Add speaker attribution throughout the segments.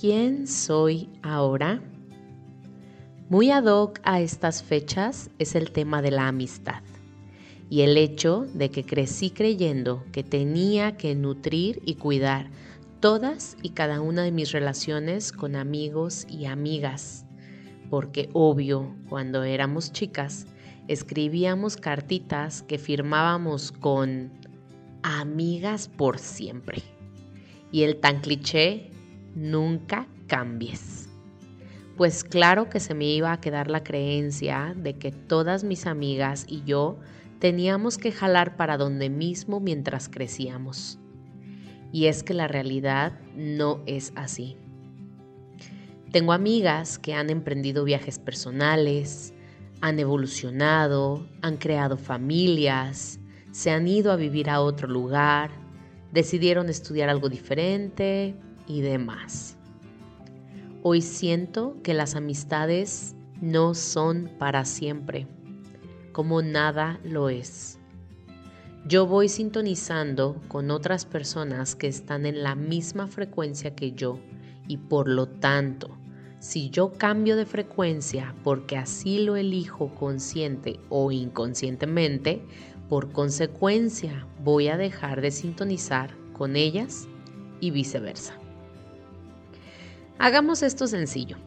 Speaker 1: ¿Quién soy ahora? Muy ad hoc a estas fechas es el tema de la amistad y el hecho de que crecí creyendo que tenía que nutrir y cuidar todas y cada una de mis relaciones con amigos y amigas, porque obvio, cuando éramos chicas, escribíamos cartitas que firmábamos con amigas por siempre. Y el tan cliché nunca cambies. Pues claro que se me iba a quedar la creencia de que todas mis amigas y yo teníamos que jalar para donde mismo mientras crecíamos. Y es que la realidad no es así. Tengo amigas que han emprendido viajes personales, han evolucionado, han creado familias, se han ido a vivir a otro lugar, decidieron estudiar algo diferente, y demás. Hoy siento que las amistades no son para siempre, como nada lo es. Yo voy sintonizando con otras personas que están en la misma frecuencia que yo y por lo tanto, si yo cambio de frecuencia porque así lo elijo consciente o inconscientemente, por consecuencia voy a dejar de sintonizar con ellas y viceversa. Hagamos esto sencillo.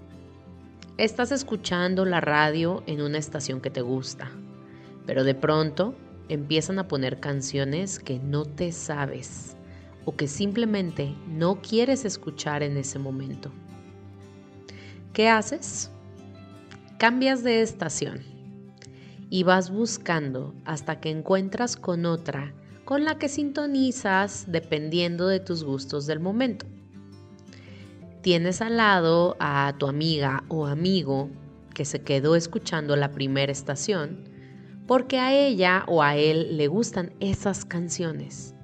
Speaker 1: Estás escuchando la radio en una estación que te gusta, pero de pronto empiezan a poner canciones que no te sabes o que simplemente no quieres escuchar en ese momento. ¿Qué haces? Cambias de estación y vas buscando hasta que encuentras con otra con la que sintonizas dependiendo de tus gustos del momento tienes al lado a tu amiga o amigo que se quedó escuchando la primera estación porque a ella o a él le gustan esas canciones.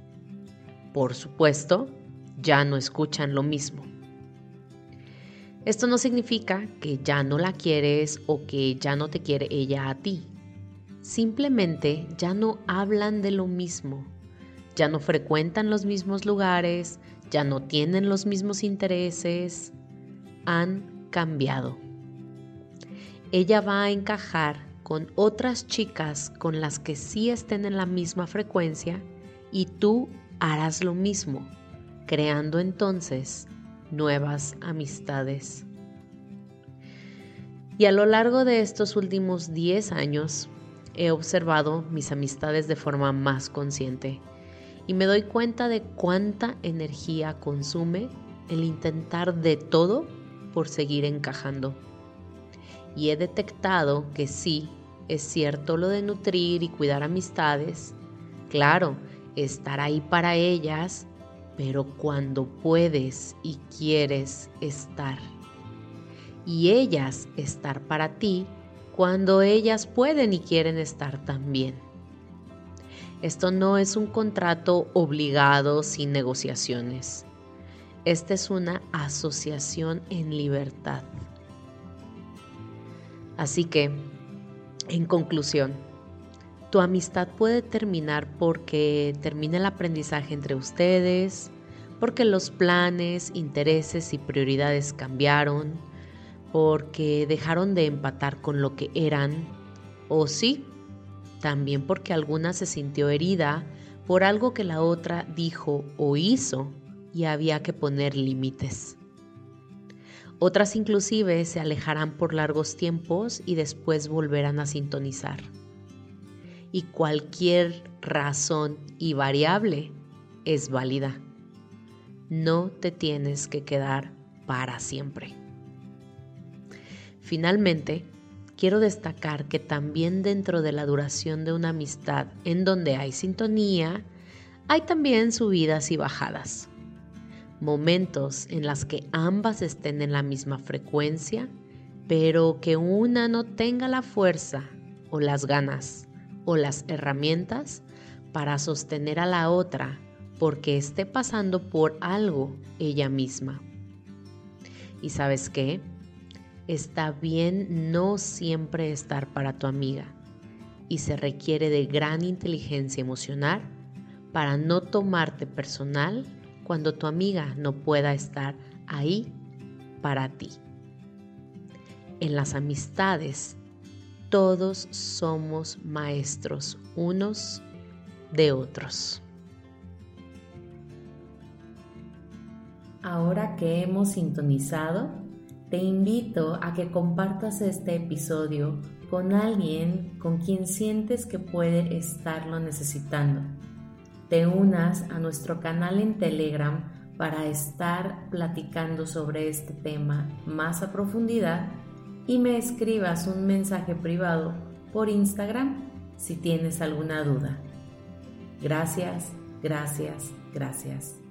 Speaker 1: Por supuesto, ya no escuchan lo mismo. Esto no significa que ya no la quieres o que ya no te quiere ella a ti. Simplemente ya no hablan de lo mismo, ya no frecuentan los mismos lugares, ya no tienen los mismos intereses, han cambiado. Ella va a encajar con otras chicas con las que sí estén en la misma frecuencia y tú harás lo mismo, creando entonces nuevas amistades. Y a lo largo de estos últimos 10 años he observado mis amistades de forma más consciente y me doy cuenta de cuánta energía consume el intentar de todo por seguir encajando. Y he detectado que sí, es cierto lo de nutrir y cuidar amistades, claro, estar ahí para ellas, pero cuando puedes y quieres estar. Y ellas estar para ti cuando ellas pueden y quieren estar también. Esto no es un contrato obligado sin negociaciones. Esta es una asociación en libertad. Así que, en conclusión, tu amistad puede terminar porque termina el aprendizaje entre ustedes, porque los planes, intereses y prioridades cambiaron, porque dejaron de empatar con lo que eran, o sí, también porque alguna se sintió herida por algo que la otra dijo o hizo y había que poner límites. Otras inclusive se alejarán por largos tiempos y después volverán a sintonizar. Y cualquier razón y variable es válida. No te tienes que quedar para siempre. Finalmente, quiero destacar que también dentro de la duración de una amistad en donde hay sintonía, hay también subidas y bajadas. Momentos en las que ambas estén en la misma frecuencia, pero que una no tenga la fuerza o las ganas o las herramientas para sostener a la otra porque esté pasando por algo ella misma. ¿Y sabes qué? Está bien no siempre estar para tu amiga y se requiere de gran inteligencia emocional para no tomarte personal cuando tu amiga no pueda estar ahí para ti. En las amistades, todos somos maestros unos de otros. Ahora que hemos sintonizado, te invito a que compartas este episodio con alguien con quien sientes que puede estarlo necesitando. Te unas a nuestro canal en Telegram para estar platicando sobre este tema más a profundidad y me escribas un mensaje privado por Instagram si tienes alguna duda. Gracias, gracias, gracias.